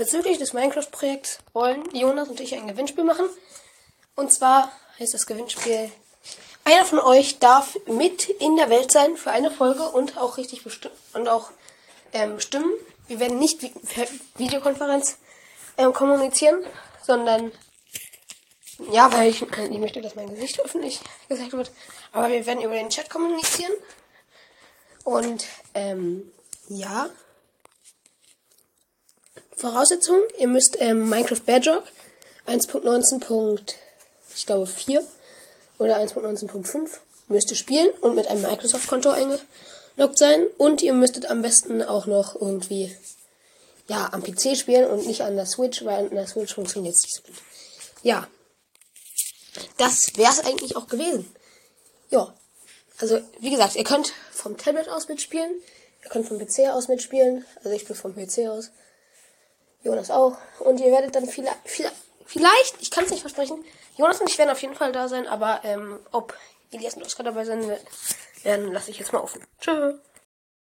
bezüglich des Minecraft-Projekts wollen Jonas und ich ein Gewinnspiel machen. Und zwar heißt das Gewinnspiel, einer von euch darf mit in der Welt sein für eine Folge und auch richtig und auch ähm, bestimmen. Wir werden nicht per Videokonferenz ähm, kommunizieren, sondern ja, weil ich, ich möchte, dass mein Gesicht öffentlich gesagt wird. Aber wir werden über den Chat kommunizieren. Und ähm, ja. Voraussetzungen, ihr müsst ähm, Minecraft Bedrock 1.19. ich glaube 4 oder 1.19.5 müsst ihr spielen und mit einem Microsoft-Konto eingeloggt sein. Und ihr müsstet am besten auch noch irgendwie ja, am PC spielen und nicht an der Switch, weil an der Switch funktioniert es nicht so gut. Ja. Das wäre es eigentlich auch gewesen. Ja. Also, wie gesagt, ihr könnt vom Tablet aus mitspielen. Ihr könnt vom PC aus mitspielen. Also ich bin vom PC aus. Jonas auch. Und ihr werdet dann vielleicht, vielleicht, ich kann es nicht versprechen, Jonas und ich werden auf jeden Fall da sein, aber ähm, ob Elias und Oskar dabei sein werden, lasse ich jetzt mal offen. Tschüss.